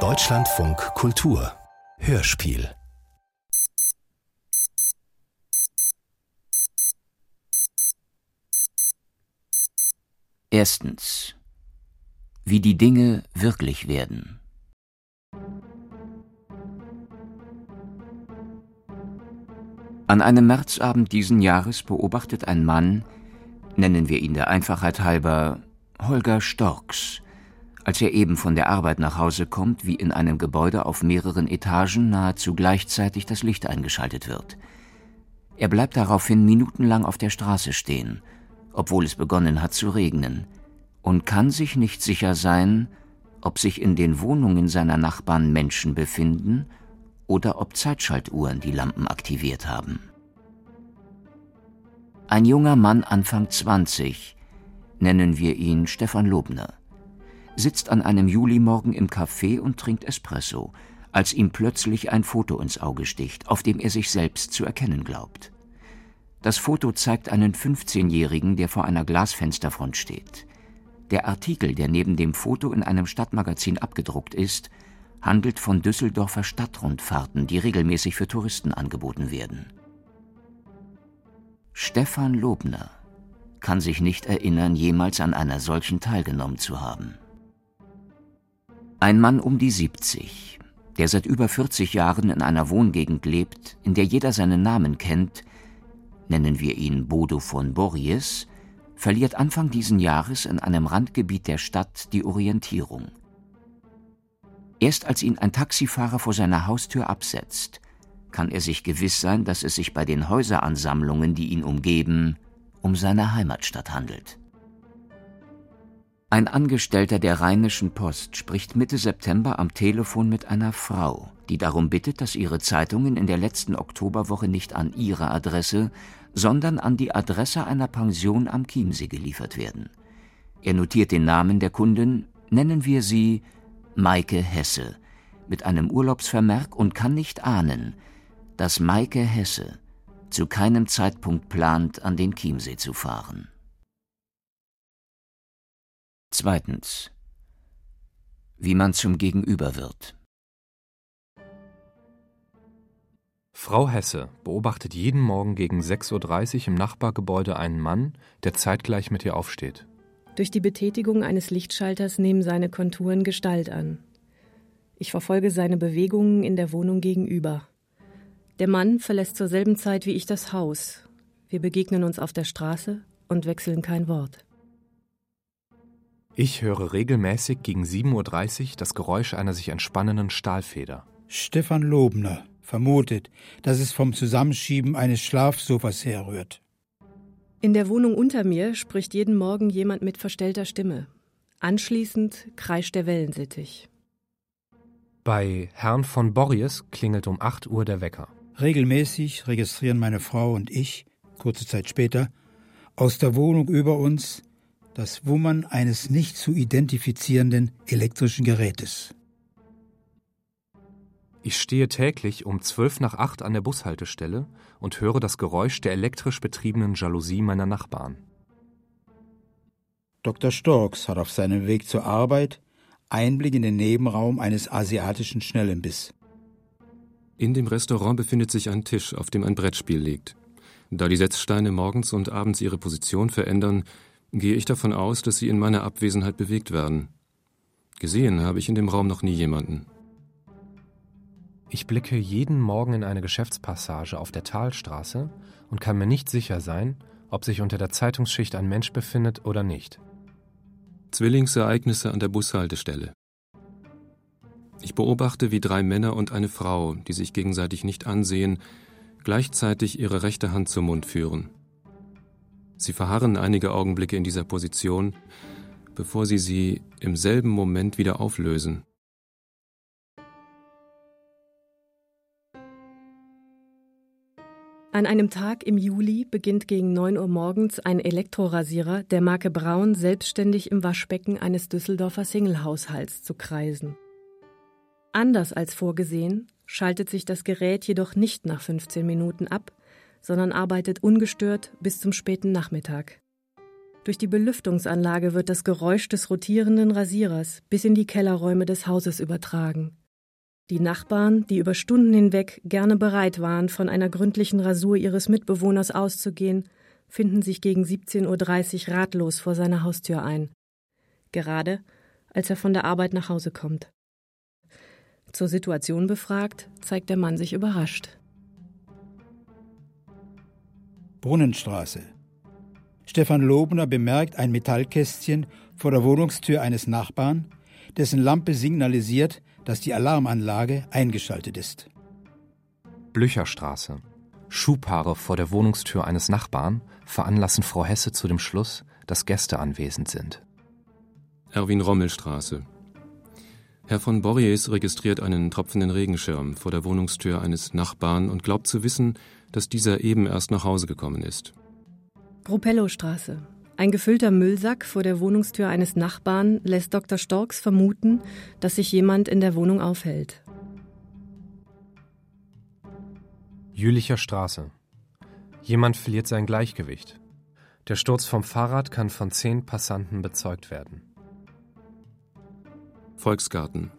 Deutschlandfunk Kultur Hörspiel Erstens. Wie die Dinge wirklich werden. An einem Märzabend diesen Jahres beobachtet ein Mann, nennen wir ihn der Einfachheit halber Holger Storks, als er eben von der Arbeit nach Hause kommt, wie in einem Gebäude auf mehreren Etagen nahezu gleichzeitig das Licht eingeschaltet wird. Er bleibt daraufhin minutenlang auf der Straße stehen, obwohl es begonnen hat zu regnen, und kann sich nicht sicher sein, ob sich in den Wohnungen seiner Nachbarn Menschen befinden oder ob Zeitschaltuhren die Lampen aktiviert haben. Ein junger Mann Anfang 20, nennen wir ihn Stefan Lobner, sitzt an einem Julimorgen im Café und trinkt Espresso, als ihm plötzlich ein Foto ins Auge sticht, auf dem er sich selbst zu erkennen glaubt. Das Foto zeigt einen 15-Jährigen, der vor einer Glasfensterfront steht. Der Artikel, der neben dem Foto in einem Stadtmagazin abgedruckt ist, handelt von Düsseldorfer Stadtrundfahrten, die regelmäßig für Touristen angeboten werden. Stefan Lobner kann sich nicht erinnern, jemals an einer solchen teilgenommen zu haben. Ein Mann um die 70, der seit über 40 Jahren in einer Wohngegend lebt, in der jeder seinen Namen kennt, nennen wir ihn Bodo von Borries, verliert Anfang diesen Jahres in einem Randgebiet der Stadt die Orientierung. Erst als ihn ein Taxifahrer vor seiner Haustür absetzt, kann er sich gewiss sein, dass es sich bei den Häuseransammlungen, die ihn umgeben, um seine Heimatstadt handelt. Ein Angestellter der Rheinischen Post spricht Mitte September am Telefon mit einer Frau, die darum bittet, dass ihre Zeitungen in der letzten Oktoberwoche nicht an ihre Adresse, sondern an die Adresse einer Pension am Chiemsee geliefert werden. Er notiert den Namen der Kundin, nennen wir sie Maike Hesse mit einem Urlaubsvermerk und kann nicht ahnen, dass Maike Hesse zu keinem Zeitpunkt plant, an den Chiemsee zu fahren. Zweitens. Wie man zum Gegenüber wird. Frau Hesse beobachtet jeden Morgen gegen 6.30 Uhr im Nachbargebäude einen Mann, der zeitgleich mit ihr aufsteht. Durch die Betätigung eines Lichtschalters nehmen seine Konturen Gestalt an. Ich verfolge seine Bewegungen in der Wohnung gegenüber. Der Mann verlässt zur selben Zeit wie ich das Haus. Wir begegnen uns auf der Straße und wechseln kein Wort. Ich höre regelmäßig gegen 7.30 Uhr das Geräusch einer sich entspannenden Stahlfeder. Stefan Lobner vermutet, dass es vom Zusammenschieben eines Schlafsofas herrührt. In der Wohnung unter mir spricht jeden Morgen jemand mit verstellter Stimme. Anschließend kreischt der Wellensittich. Bei Herrn von Borries klingelt um 8 Uhr der Wecker. Regelmäßig registrieren meine Frau und ich, kurze Zeit später, aus der Wohnung über uns das Wummern eines nicht zu identifizierenden elektrischen Gerätes. Ich stehe täglich um zwölf nach acht an der Bushaltestelle und höre das Geräusch der elektrisch betriebenen Jalousie meiner Nachbarn. Dr. Storks hat auf seinem Weg zur Arbeit Einblick in den Nebenraum eines asiatischen Schnellimbiss. In dem Restaurant befindet sich ein Tisch, auf dem ein Brettspiel liegt. Da die Setzsteine morgens und abends ihre Position verändern, gehe ich davon aus, dass sie in meiner Abwesenheit bewegt werden. Gesehen habe ich in dem Raum noch nie jemanden. Ich blicke jeden Morgen in eine Geschäftspassage auf der Talstraße und kann mir nicht sicher sein, ob sich unter der Zeitungsschicht ein Mensch befindet oder nicht. Zwillingsereignisse an der Bushaltestelle. Ich beobachte, wie drei Männer und eine Frau, die sich gegenseitig nicht ansehen, gleichzeitig ihre rechte Hand zum Mund führen. Sie verharren einige Augenblicke in dieser Position, bevor sie sie im selben Moment wieder auflösen. An einem Tag im Juli beginnt gegen 9 Uhr morgens ein Elektrorasierer der Marke Braun selbstständig im Waschbecken eines Düsseldorfer Singlehaushalts zu kreisen. Anders als vorgesehen schaltet sich das Gerät jedoch nicht nach 15 Minuten ab, sondern arbeitet ungestört bis zum späten Nachmittag. Durch die Belüftungsanlage wird das Geräusch des rotierenden Rasierers bis in die Kellerräume des Hauses übertragen. Die Nachbarn, die über Stunden hinweg gerne bereit waren, von einer gründlichen Rasur ihres Mitbewohners auszugehen, finden sich gegen 17.30 Uhr ratlos vor seiner Haustür ein. Gerade als er von der Arbeit nach Hause kommt. Zur Situation befragt, zeigt der Mann sich überrascht. Brunnenstraße. Stefan Lobner bemerkt ein Metallkästchen vor der Wohnungstür eines Nachbarn, dessen Lampe signalisiert, dass die Alarmanlage eingeschaltet ist. Blücherstraße. Schuhpaare vor der Wohnungstür eines Nachbarn veranlassen Frau Hesse zu dem Schluss, dass Gäste anwesend sind. Erwin-Rommel-Straße. Herr von Borries registriert einen tropfenden Regenschirm vor der Wohnungstür eines Nachbarn und glaubt zu wissen, dass dieser eben erst nach Hause gekommen ist. Propello-Straße. Ein gefüllter Müllsack vor der Wohnungstür eines Nachbarn lässt Dr. Storks vermuten, dass sich jemand in der Wohnung aufhält. Jülicher Straße. Jemand verliert sein Gleichgewicht. Der Sturz vom Fahrrad kann von zehn Passanten bezeugt werden. Volksgarten.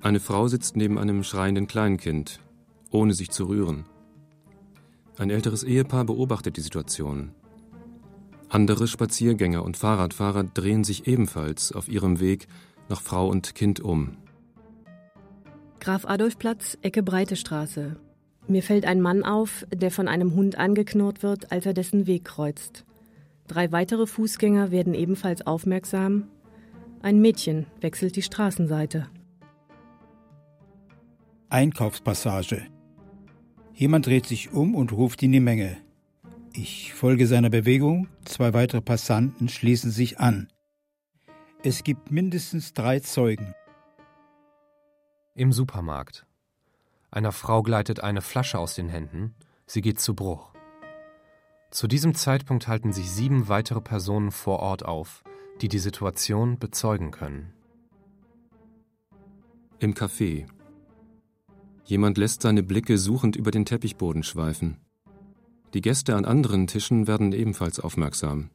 Eine Frau sitzt neben einem schreienden Kleinkind, ohne sich zu rühren. Ein älteres Ehepaar beobachtet die Situation. Andere Spaziergänger und Fahrradfahrer drehen sich ebenfalls auf ihrem Weg nach Frau und Kind um. Graf Adolfplatz, Ecke Breite Straße. Mir fällt ein Mann auf, der von einem Hund angeknurrt wird, als er dessen Weg kreuzt. Drei weitere Fußgänger werden ebenfalls aufmerksam. Ein Mädchen wechselt die Straßenseite. Einkaufspassage. Jemand dreht sich um und ruft in die Menge. Ich folge seiner Bewegung, zwei weitere Passanten schließen sich an. Es gibt mindestens drei Zeugen. Im Supermarkt. Einer Frau gleitet eine Flasche aus den Händen, sie geht zu Bruch. Zu diesem Zeitpunkt halten sich sieben weitere Personen vor Ort auf, die die Situation bezeugen können. Im Café. Jemand lässt seine Blicke suchend über den Teppichboden schweifen. Die Gäste an anderen Tischen werden ebenfalls aufmerksam.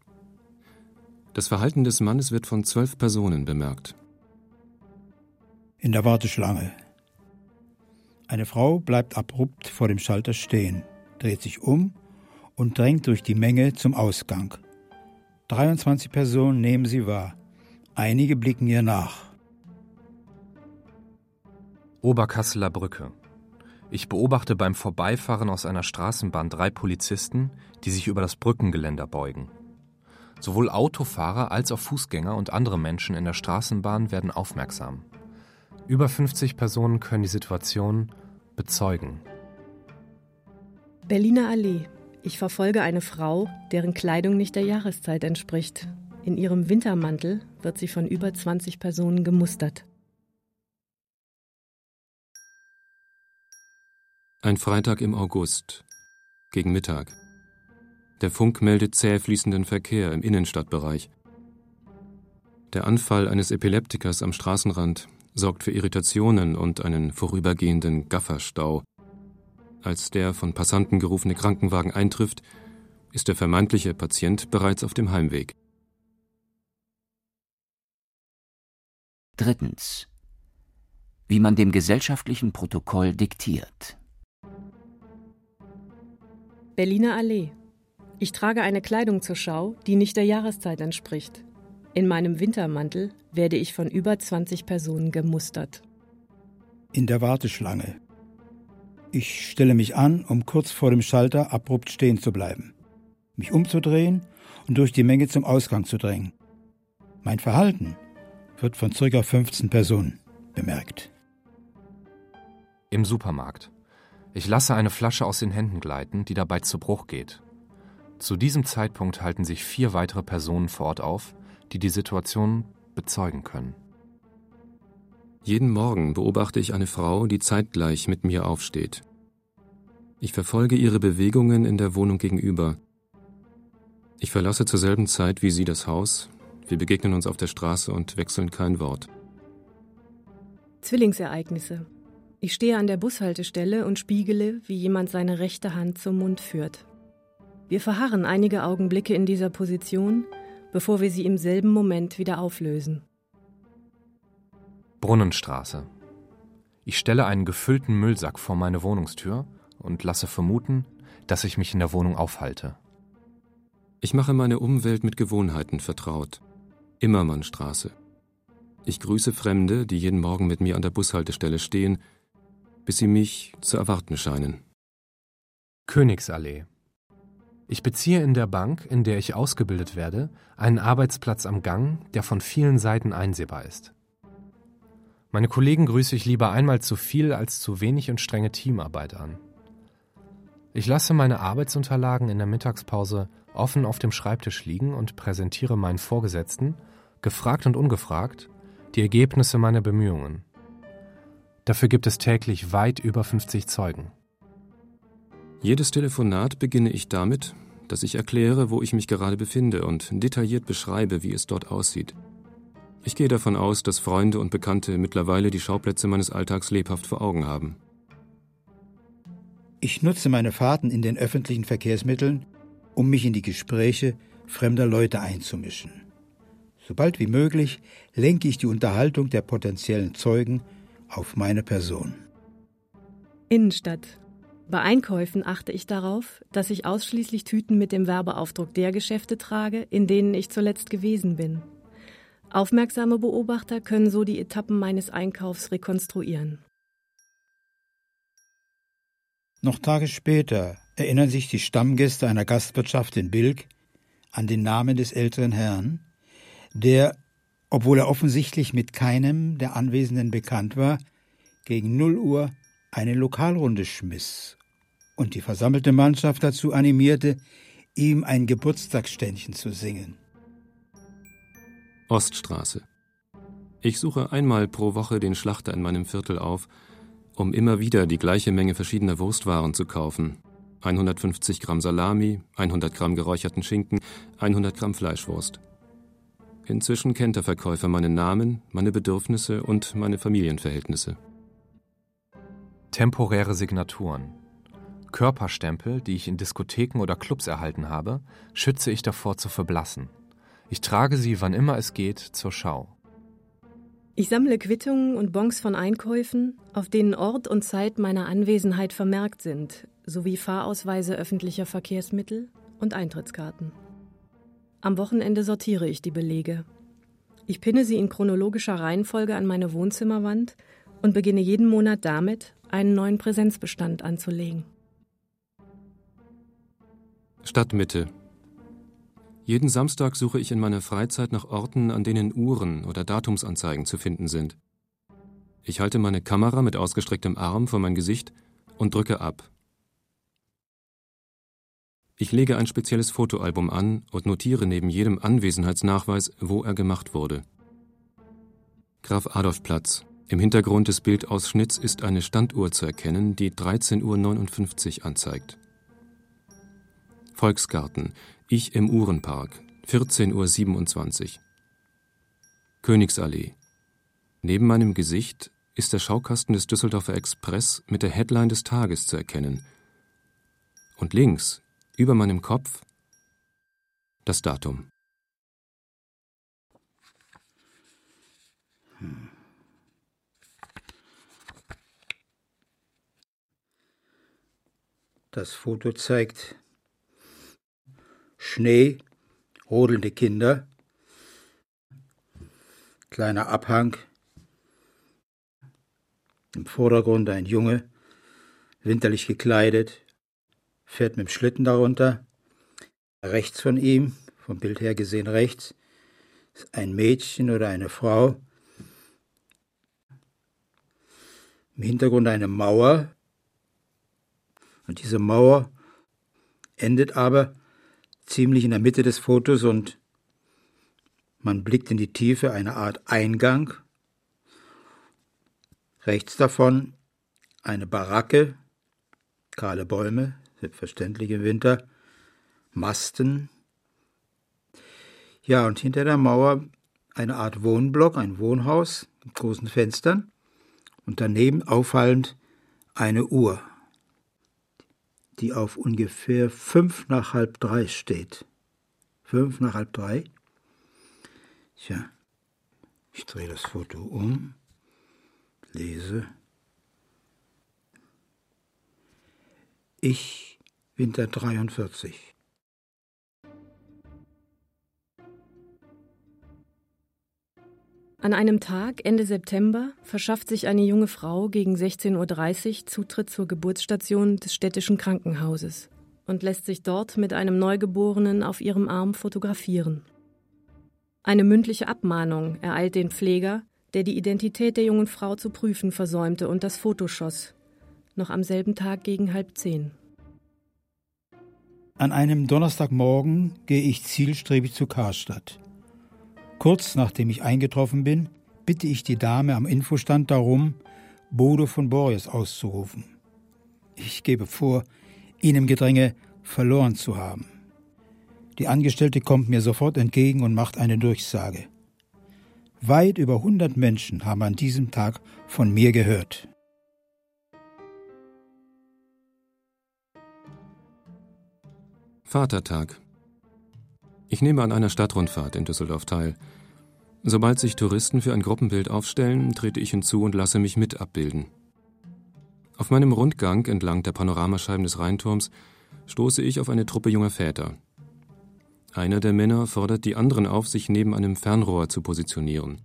Das Verhalten des Mannes wird von zwölf Personen bemerkt. In der Warteschlange. Eine Frau bleibt abrupt vor dem Schalter stehen, dreht sich um und drängt durch die Menge zum Ausgang. 23 Personen nehmen sie wahr. Einige blicken ihr nach. Oberkasseler Brücke. Ich beobachte beim Vorbeifahren aus einer Straßenbahn drei Polizisten, die sich über das Brückengeländer beugen. Sowohl Autofahrer als auch Fußgänger und andere Menschen in der Straßenbahn werden aufmerksam. Über 50 Personen können die Situation bezeugen. Berliner Allee. Ich verfolge eine Frau, deren Kleidung nicht der Jahreszeit entspricht. In ihrem Wintermantel wird sie von über 20 Personen gemustert. Ein Freitag im August. Gegen Mittag. Der Funk meldet zäh fließenden Verkehr im Innenstadtbereich. Der Anfall eines Epileptikers am Straßenrand sorgt für Irritationen und einen vorübergehenden Gafferstau. Als der von Passanten gerufene Krankenwagen eintrifft, ist der vermeintliche Patient bereits auf dem Heimweg. Drittens. Wie man dem gesellschaftlichen Protokoll diktiert. Berliner Allee. Ich trage eine Kleidung zur Schau, die nicht der Jahreszeit entspricht. In meinem Wintermantel werde ich von über 20 Personen gemustert. In der Warteschlange. Ich stelle mich an, um kurz vor dem Schalter abrupt stehen zu bleiben, mich umzudrehen und durch die Menge zum Ausgang zu drängen. Mein Verhalten wird von ca. 15 Personen bemerkt. Im Supermarkt. Ich lasse eine Flasche aus den Händen gleiten, die dabei zu Bruch geht. Zu diesem Zeitpunkt halten sich vier weitere Personen vor Ort auf, die die Situation bezeugen können. Jeden Morgen beobachte ich eine Frau, die zeitgleich mit mir aufsteht. Ich verfolge ihre Bewegungen in der Wohnung gegenüber. Ich verlasse zur selben Zeit wie sie das Haus. Wir begegnen uns auf der Straße und wechseln kein Wort. Zwillingsereignisse. Ich stehe an der Bushaltestelle und spiegele, wie jemand seine rechte Hand zum Mund führt. Wir verharren einige Augenblicke in dieser Position, bevor wir sie im selben Moment wieder auflösen. Brunnenstraße. Ich stelle einen gefüllten Müllsack vor meine Wohnungstür und lasse vermuten, dass ich mich in der Wohnung aufhalte. Ich mache meine Umwelt mit Gewohnheiten vertraut. Immermannstraße. Ich grüße Fremde, die jeden Morgen mit mir an der Bushaltestelle stehen, bis sie mich zu erwarten scheinen. Königsallee. Ich beziehe in der Bank, in der ich ausgebildet werde, einen Arbeitsplatz am Gang, der von vielen Seiten einsehbar ist. Meine Kollegen grüße ich lieber einmal zu viel als zu wenig und strenge Teamarbeit an. Ich lasse meine Arbeitsunterlagen in der Mittagspause offen auf dem Schreibtisch liegen und präsentiere meinen Vorgesetzten, gefragt und ungefragt, die Ergebnisse meiner Bemühungen. Dafür gibt es täglich weit über 50 Zeugen. Jedes Telefonat beginne ich damit, dass ich erkläre, wo ich mich gerade befinde und detailliert beschreibe, wie es dort aussieht. Ich gehe davon aus, dass Freunde und Bekannte mittlerweile die Schauplätze meines Alltags lebhaft vor Augen haben. Ich nutze meine Fahrten in den öffentlichen Verkehrsmitteln, um mich in die Gespräche fremder Leute einzumischen. Sobald wie möglich lenke ich die Unterhaltung der potenziellen Zeugen auf meine Person. Innenstadt. Bei Einkäufen achte ich darauf, dass ich ausschließlich Tüten mit dem Werbeaufdruck der Geschäfte trage, in denen ich zuletzt gewesen bin. Aufmerksame Beobachter können so die Etappen meines Einkaufs rekonstruieren. Noch Tage später erinnern sich die Stammgäste einer Gastwirtschaft in Bilk an den Namen des älteren Herrn, der, obwohl er offensichtlich mit keinem der Anwesenden bekannt war, gegen null Uhr eine Lokalrunde schmiss und die versammelte Mannschaft dazu animierte, ihm ein Geburtstagsständchen zu singen. Oststraße. Ich suche einmal pro Woche den Schlachter in meinem Viertel auf, um immer wieder die gleiche Menge verschiedener Wurstwaren zu kaufen. 150 Gramm Salami, 100 Gramm geräucherten Schinken, 100 Gramm Fleischwurst. Inzwischen kennt der Verkäufer meinen Namen, meine Bedürfnisse und meine Familienverhältnisse. Temporäre Signaturen. Körperstempel, die ich in Diskotheken oder Clubs erhalten habe, schütze ich davor zu verblassen. Ich trage sie, wann immer es geht, zur Schau. Ich sammle Quittungen und Bons von Einkäufen, auf denen Ort und Zeit meiner Anwesenheit vermerkt sind, sowie Fahrausweise öffentlicher Verkehrsmittel und Eintrittskarten. Am Wochenende sortiere ich die Belege. Ich pinne sie in chronologischer Reihenfolge an meine Wohnzimmerwand und beginne jeden Monat damit, einen neuen Präsenzbestand anzulegen. Stadtmitte, jeden Samstag suche ich in meiner Freizeit nach Orten, an denen Uhren oder Datumsanzeigen zu finden sind. Ich halte meine Kamera mit ausgestrecktem Arm vor mein Gesicht und drücke ab. Ich lege ein spezielles Fotoalbum an und notiere neben jedem Anwesenheitsnachweis, wo er gemacht wurde. Graf Adolfplatz. Im Hintergrund des Bildausschnitts ist eine Standuhr zu erkennen, die 13.59 Uhr anzeigt. Volksgarten. Ich im Uhrenpark, 14.27 Uhr. Königsallee. Neben meinem Gesicht ist der Schaukasten des Düsseldorfer Express mit der Headline des Tages zu erkennen. Und links, über meinem Kopf, das Datum. Das Foto zeigt Schnee, rodelnde Kinder, kleiner Abhang, im Vordergrund ein Junge, winterlich gekleidet, fährt mit dem Schlitten darunter. Rechts von ihm, vom Bild her gesehen rechts, ist ein Mädchen oder eine Frau. Im Hintergrund eine Mauer. Und diese Mauer endet aber ziemlich in der Mitte des Fotos und man blickt in die Tiefe, eine Art Eingang. Rechts davon eine Baracke, kahle Bäume, selbstverständlich im Winter, Masten. Ja, und hinter der Mauer eine Art Wohnblock, ein Wohnhaus mit großen Fenstern und daneben auffallend eine Uhr die auf ungefähr fünf nach halb drei steht. Fünf nach halb drei. Tja, ich drehe das Foto um, lese. Ich, Winter 43. An einem Tag Ende September verschafft sich eine junge Frau gegen 16.30 Uhr Zutritt zur Geburtsstation des städtischen Krankenhauses und lässt sich dort mit einem Neugeborenen auf ihrem Arm fotografieren. Eine mündliche Abmahnung ereilt den Pfleger, der die Identität der jungen Frau zu prüfen versäumte und das Foto schoss. Noch am selben Tag gegen halb zehn. An einem Donnerstagmorgen gehe ich zielstrebig zu Karstadt. Kurz nachdem ich eingetroffen bin, bitte ich die Dame am Infostand darum, Bodo von Boris auszurufen. Ich gebe vor, ihn im Gedränge verloren zu haben. Die Angestellte kommt mir sofort entgegen und macht eine Durchsage. Weit über 100 Menschen haben an diesem Tag von mir gehört. Vatertag. Ich nehme an einer Stadtrundfahrt in Düsseldorf teil. Sobald sich Touristen für ein Gruppenbild aufstellen, trete ich hinzu und lasse mich mit abbilden. Auf meinem Rundgang entlang der Panoramascheiben des Rheinturms stoße ich auf eine Truppe junger Väter. Einer der Männer fordert die anderen auf, sich neben einem Fernrohr zu positionieren.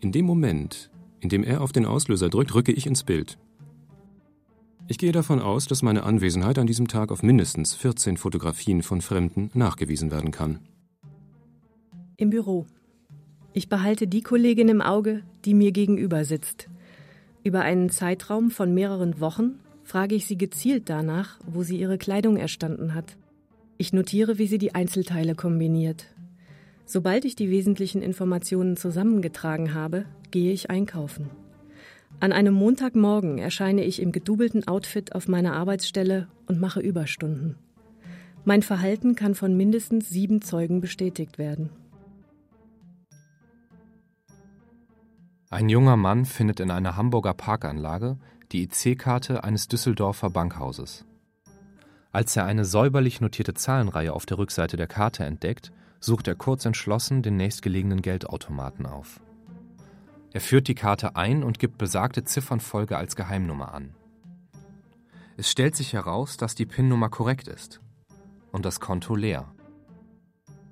In dem Moment, in dem er auf den Auslöser drückt, rücke ich ins Bild. Ich gehe davon aus, dass meine Anwesenheit an diesem Tag auf mindestens 14 Fotografien von Fremden nachgewiesen werden kann. Im Büro. Ich behalte die Kollegin im Auge, die mir gegenüber sitzt. Über einen Zeitraum von mehreren Wochen frage ich sie gezielt danach, wo sie ihre Kleidung erstanden hat. Ich notiere, wie sie die Einzelteile kombiniert. Sobald ich die wesentlichen Informationen zusammengetragen habe, gehe ich einkaufen. An einem Montagmorgen erscheine ich im gedubelten Outfit auf meiner Arbeitsstelle und mache Überstunden. Mein Verhalten kann von mindestens sieben Zeugen bestätigt werden. Ein junger Mann findet in einer Hamburger Parkanlage die IC-Karte eines Düsseldorfer Bankhauses. Als er eine säuberlich notierte Zahlenreihe auf der Rückseite der Karte entdeckt, sucht er kurz entschlossen den nächstgelegenen Geldautomaten auf. Er führt die Karte ein und gibt besagte Ziffernfolge als Geheimnummer an. Es stellt sich heraus, dass die PIN-Nummer korrekt ist und das Konto leer.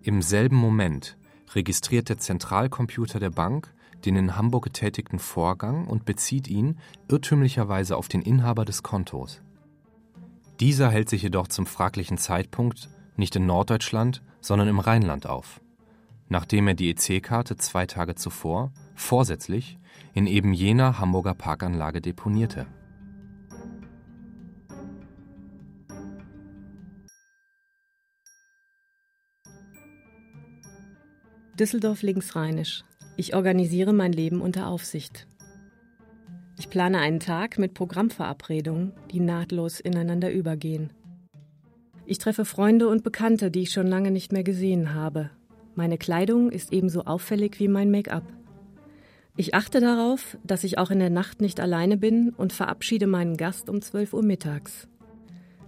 Im selben Moment registriert der Zentralcomputer der Bank den in Hamburg getätigten Vorgang und bezieht ihn irrtümlicherweise auf den Inhaber des Kontos. Dieser hält sich jedoch zum fraglichen Zeitpunkt nicht in Norddeutschland, sondern im Rheinland auf, nachdem er die EC-Karte zwei Tage zuvor vorsätzlich in eben jener Hamburger Parkanlage deponierte. Düsseldorf linksrheinisch. Ich organisiere mein Leben unter Aufsicht. Ich plane einen Tag mit Programmverabredungen, die nahtlos ineinander übergehen. Ich treffe Freunde und Bekannte, die ich schon lange nicht mehr gesehen habe. Meine Kleidung ist ebenso auffällig wie mein Make-up. Ich achte darauf, dass ich auch in der Nacht nicht alleine bin und verabschiede meinen Gast um 12 Uhr mittags.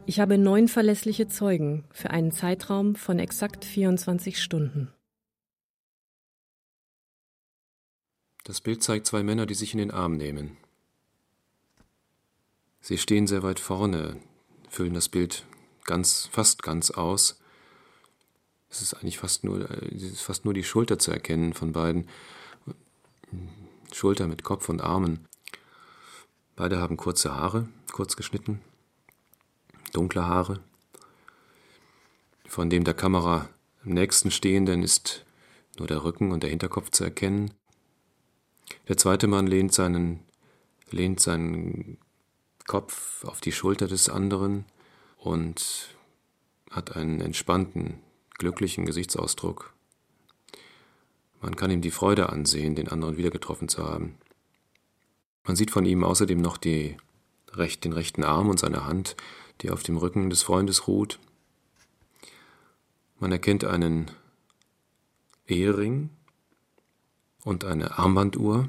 Ich habe neun verlässliche Zeugen für einen Zeitraum von exakt 24 Stunden. Das Bild zeigt zwei Männer, die sich in den Arm nehmen. Sie stehen sehr weit vorne, füllen das Bild ganz, fast ganz aus. Es ist eigentlich fast nur, fast nur die Schulter zu erkennen von beiden. Schulter mit Kopf und Armen. Beide haben kurze Haare, kurz geschnitten, dunkle Haare. Von dem der Kamera am nächsten stehenden ist nur der Rücken und der Hinterkopf zu erkennen. Der zweite Mann lehnt seinen, lehnt seinen Kopf auf die Schulter des anderen und hat einen entspannten, glücklichen Gesichtsausdruck. Man kann ihm die Freude ansehen, den anderen wieder getroffen zu haben. Man sieht von ihm außerdem noch die, den rechten Arm und seine Hand, die auf dem Rücken des Freundes ruht. Man erkennt einen Ehering und eine Armbanduhr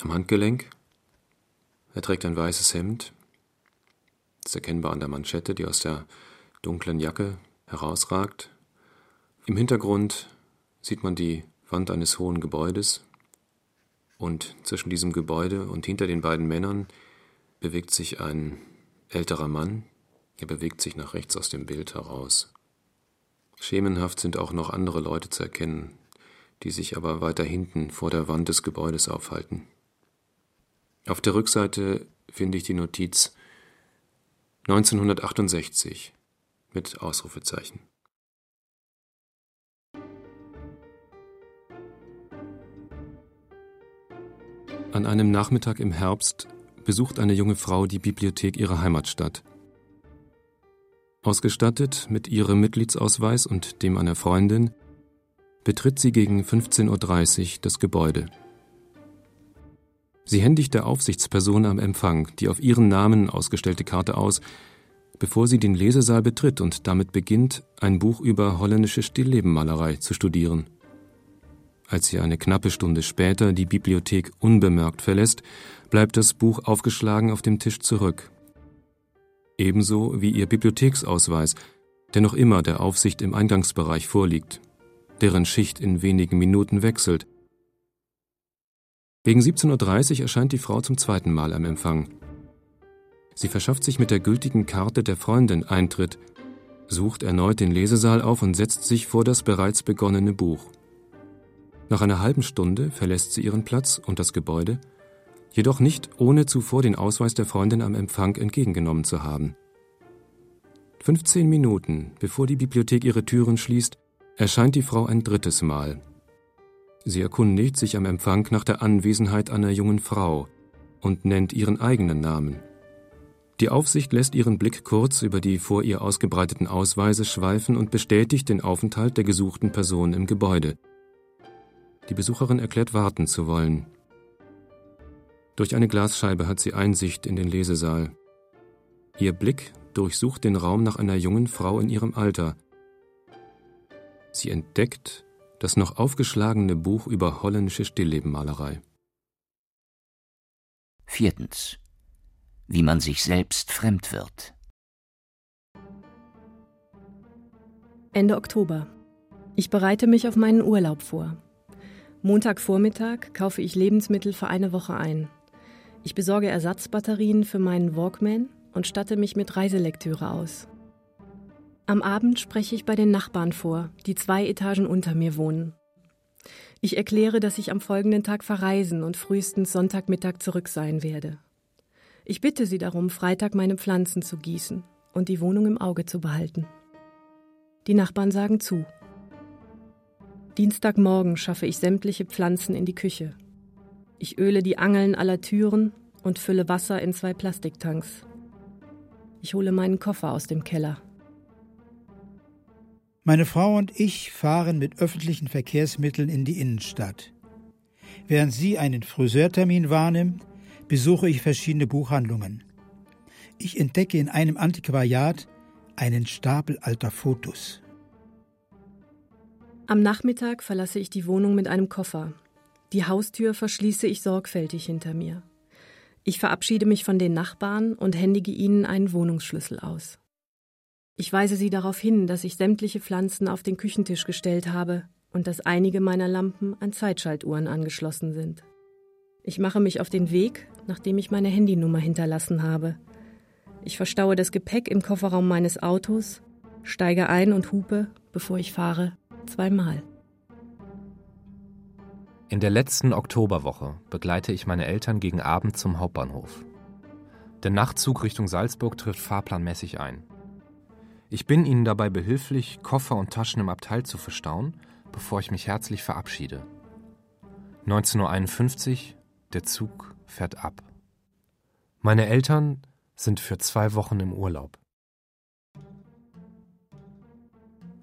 am Handgelenk. Er trägt ein weißes Hemd. Ist erkennbar an der Manschette, die aus der dunklen Jacke herausragt. Im Hintergrund sieht man die Wand eines hohen Gebäudes, und zwischen diesem Gebäude und hinter den beiden Männern bewegt sich ein älterer Mann, er bewegt sich nach rechts aus dem Bild heraus. Schemenhaft sind auch noch andere Leute zu erkennen, die sich aber weiter hinten vor der Wand des Gebäudes aufhalten. Auf der Rückseite finde ich die Notiz 1968 mit Ausrufezeichen. An einem Nachmittag im Herbst besucht eine junge Frau die Bibliothek ihrer Heimatstadt. Ausgestattet mit ihrem Mitgliedsausweis und dem einer Freundin betritt sie gegen 15.30 Uhr das Gebäude. Sie händigt der Aufsichtsperson am Empfang die auf ihren Namen ausgestellte Karte aus, bevor sie den Lesesaal betritt und damit beginnt, ein Buch über holländische Stilllebenmalerei zu studieren. Als sie eine knappe Stunde später die Bibliothek unbemerkt verlässt, bleibt das Buch aufgeschlagen auf dem Tisch zurück. Ebenso wie ihr Bibliotheksausweis, der noch immer der Aufsicht im Eingangsbereich vorliegt, deren Schicht in wenigen Minuten wechselt. Gegen 17.30 Uhr erscheint die Frau zum zweiten Mal am Empfang. Sie verschafft sich mit der gültigen Karte der Freundin Eintritt, sucht erneut den Lesesaal auf und setzt sich vor das bereits begonnene Buch. Nach einer halben Stunde verlässt sie ihren Platz und das Gebäude, jedoch nicht ohne zuvor den Ausweis der Freundin am Empfang entgegengenommen zu haben. 15 Minuten bevor die Bibliothek ihre Türen schließt, erscheint die Frau ein drittes Mal. Sie erkundigt sich am Empfang nach der Anwesenheit einer jungen Frau und nennt ihren eigenen Namen. Die Aufsicht lässt ihren Blick kurz über die vor ihr ausgebreiteten Ausweise schweifen und bestätigt den Aufenthalt der gesuchten Person im Gebäude. Die Besucherin erklärt warten zu wollen. Durch eine Glasscheibe hat sie Einsicht in den Lesesaal. Ihr Blick durchsucht den Raum nach einer jungen Frau in ihrem Alter. Sie entdeckt das noch aufgeschlagene Buch über holländische Stilllebenmalerei. Viertens. Wie man sich selbst fremd wird. Ende Oktober. Ich bereite mich auf meinen Urlaub vor. Montagvormittag kaufe ich Lebensmittel für eine Woche ein. Ich besorge Ersatzbatterien für meinen Walkman und statte mich mit Reiselektüre aus. Am Abend spreche ich bei den Nachbarn vor, die zwei Etagen unter mir wohnen. Ich erkläre, dass ich am folgenden Tag verreisen und frühestens Sonntagmittag zurück sein werde. Ich bitte sie darum, Freitag meine Pflanzen zu gießen und die Wohnung im Auge zu behalten. Die Nachbarn sagen zu. Dienstagmorgen schaffe ich sämtliche Pflanzen in die Küche. Ich öle die Angeln aller Türen und fülle Wasser in zwei Plastiktanks. Ich hole meinen Koffer aus dem Keller. Meine Frau und ich fahren mit öffentlichen Verkehrsmitteln in die Innenstadt. Während sie einen Friseurtermin wahrnimmt, besuche ich verschiedene Buchhandlungen. Ich entdecke in einem Antiquariat einen Stapel alter Fotos. Am Nachmittag verlasse ich die Wohnung mit einem Koffer. Die Haustür verschließe ich sorgfältig hinter mir. Ich verabschiede mich von den Nachbarn und händige ihnen einen Wohnungsschlüssel aus. Ich weise sie darauf hin, dass ich sämtliche Pflanzen auf den Küchentisch gestellt habe und dass einige meiner Lampen an Zeitschaltuhren angeschlossen sind. Ich mache mich auf den Weg, nachdem ich meine Handynummer hinterlassen habe. Ich verstaue das Gepäck im Kofferraum meines Autos, steige ein und hupe, bevor ich fahre, zweimal. In der letzten Oktoberwoche begleite ich meine Eltern gegen Abend zum Hauptbahnhof. Der Nachtzug Richtung Salzburg trifft fahrplanmäßig ein. Ich bin ihnen dabei behilflich, Koffer und Taschen im Abteil zu verstauen, bevor ich mich herzlich verabschiede. 19.51 Uhr, der Zug fährt ab. Meine Eltern sind für zwei Wochen im Urlaub.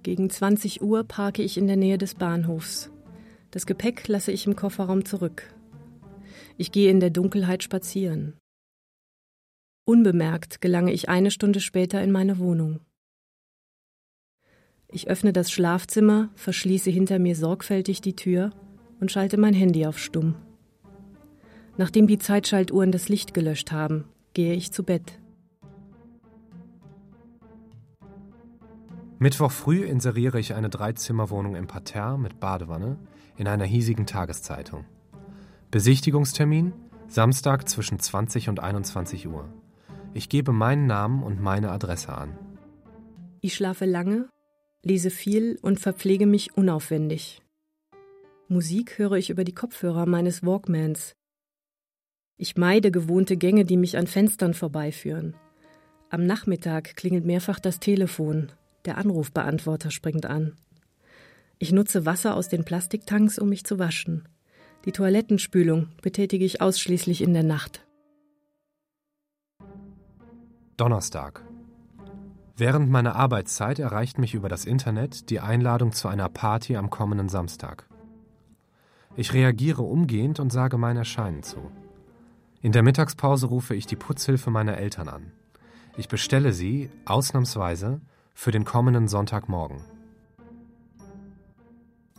Gegen 20 Uhr parke ich in der Nähe des Bahnhofs. Das Gepäck lasse ich im Kofferraum zurück. Ich gehe in der Dunkelheit spazieren. Unbemerkt gelange ich eine Stunde später in meine Wohnung. Ich öffne das Schlafzimmer, verschließe hinter mir sorgfältig die Tür und schalte mein Handy auf Stumm. Nachdem die Zeitschaltuhren das Licht gelöscht haben, gehe ich zu Bett. Mittwoch früh inseriere ich eine Dreizimmerwohnung im Parterre mit Badewanne, in einer hiesigen Tageszeitung. Besichtigungstermin Samstag zwischen 20 und 21 Uhr. Ich gebe meinen Namen und meine Adresse an. Ich schlafe lange, lese viel und verpflege mich unaufwendig. Musik höre ich über die Kopfhörer meines Walkmans. Ich meide gewohnte Gänge, die mich an Fenstern vorbeiführen. Am Nachmittag klingelt mehrfach das Telefon. Der Anrufbeantworter springt an. Ich nutze Wasser aus den Plastiktanks, um mich zu waschen. Die Toilettenspülung betätige ich ausschließlich in der Nacht. Donnerstag. Während meiner Arbeitszeit erreicht mich über das Internet die Einladung zu einer Party am kommenden Samstag. Ich reagiere umgehend und sage mein Erscheinen zu. In der Mittagspause rufe ich die Putzhilfe meiner Eltern an. Ich bestelle sie, ausnahmsweise, für den kommenden Sonntagmorgen.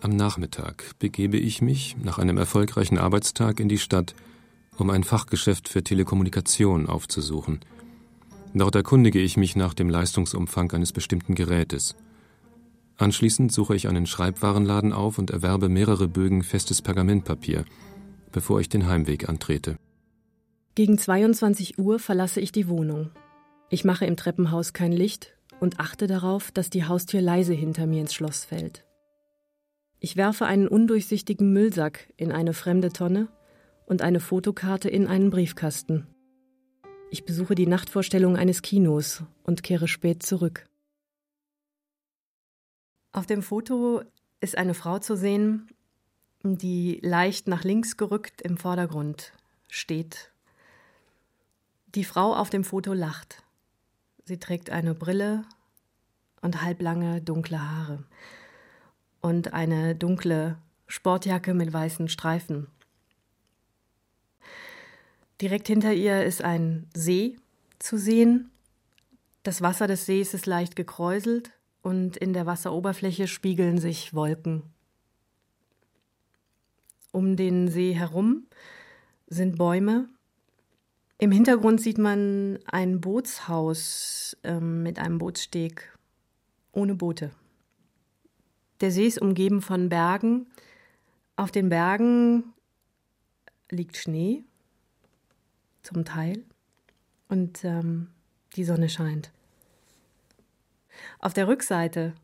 Am Nachmittag begebe ich mich nach einem erfolgreichen Arbeitstag in die Stadt, um ein Fachgeschäft für Telekommunikation aufzusuchen. Dort erkundige ich mich nach dem Leistungsumfang eines bestimmten Gerätes. Anschließend suche ich einen Schreibwarenladen auf und erwerbe mehrere Bögen festes Pergamentpapier, bevor ich den Heimweg antrete. Gegen 22 Uhr verlasse ich die Wohnung. Ich mache im Treppenhaus kein Licht und achte darauf, dass die Haustür leise hinter mir ins Schloss fällt. Ich werfe einen undurchsichtigen Müllsack in eine fremde Tonne und eine Fotokarte in einen Briefkasten. Ich besuche die Nachtvorstellung eines Kinos und kehre spät zurück. Auf dem Foto ist eine Frau zu sehen, die leicht nach links gerückt im Vordergrund steht. Die Frau auf dem Foto lacht. Sie trägt eine Brille und halblange dunkle Haare und eine dunkle Sportjacke mit weißen Streifen. Direkt hinter ihr ist ein See zu sehen. Das Wasser des Sees ist leicht gekräuselt und in der Wasseroberfläche spiegeln sich Wolken. Um den See herum sind Bäume. Im Hintergrund sieht man ein Bootshaus ähm, mit einem Bootssteg ohne Boote. Der See ist umgeben von Bergen. Auf den Bergen liegt Schnee, zum Teil, und ähm, die Sonne scheint. Auf der Rückseite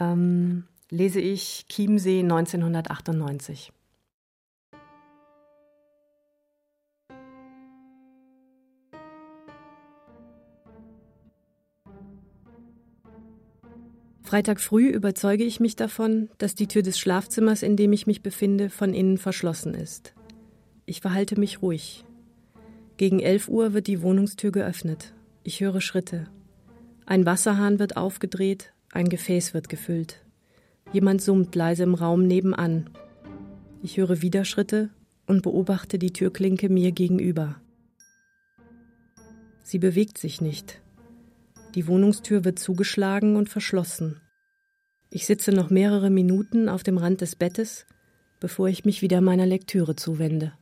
ähm, lese ich Chiemsee 1998. Freitag früh überzeuge ich mich davon, dass die Tür des Schlafzimmers, in dem ich mich befinde, von innen verschlossen ist. Ich verhalte mich ruhig. Gegen elf Uhr wird die Wohnungstür geöffnet. Ich höre Schritte. Ein Wasserhahn wird aufgedreht, ein Gefäß wird gefüllt. Jemand summt leise im Raum nebenan. Ich höre wieder Schritte und beobachte die Türklinke mir gegenüber. Sie bewegt sich nicht. Die Wohnungstür wird zugeschlagen und verschlossen. Ich sitze noch mehrere Minuten auf dem Rand des Bettes, bevor ich mich wieder meiner Lektüre zuwende.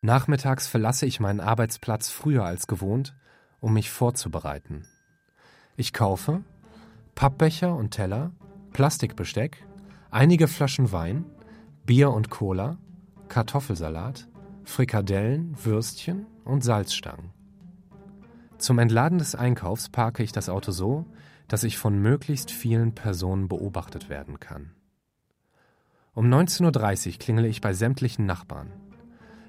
Nachmittags verlasse ich meinen Arbeitsplatz früher als gewohnt, um mich vorzubereiten. Ich kaufe Pappbecher und Teller, Plastikbesteck, einige Flaschen Wein, Bier und Cola, Kartoffelsalat, Frikadellen, Würstchen und Salzstangen. Zum Entladen des Einkaufs parke ich das Auto so, dass ich von möglichst vielen Personen beobachtet werden kann. Um 19.30 Uhr klingele ich bei sämtlichen Nachbarn.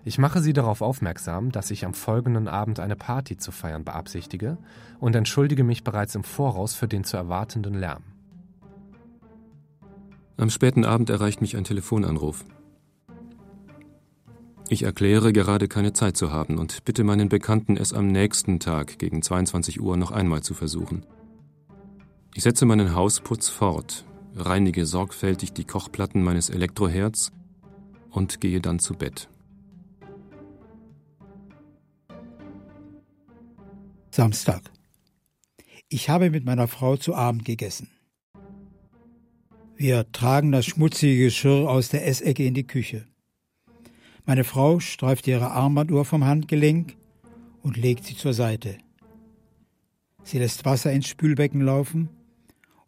Ich mache sie darauf aufmerksam, dass ich am folgenden Abend eine Party zu feiern beabsichtige und entschuldige mich bereits im Voraus für den zu erwartenden Lärm. Am späten Abend erreicht mich ein Telefonanruf. Ich erkläre, gerade keine Zeit zu haben und bitte meinen Bekannten, es am nächsten Tag gegen 22 Uhr noch einmal zu versuchen. Ich setze meinen Hausputz fort, reinige sorgfältig die Kochplatten meines Elektroherds und gehe dann zu Bett. Samstag. Ich habe mit meiner Frau zu Abend gegessen. Wir tragen das schmutzige Geschirr aus der Essecke in die Küche. Meine Frau streift ihre Armbanduhr vom Handgelenk und legt sie zur Seite. Sie lässt Wasser ins Spülbecken laufen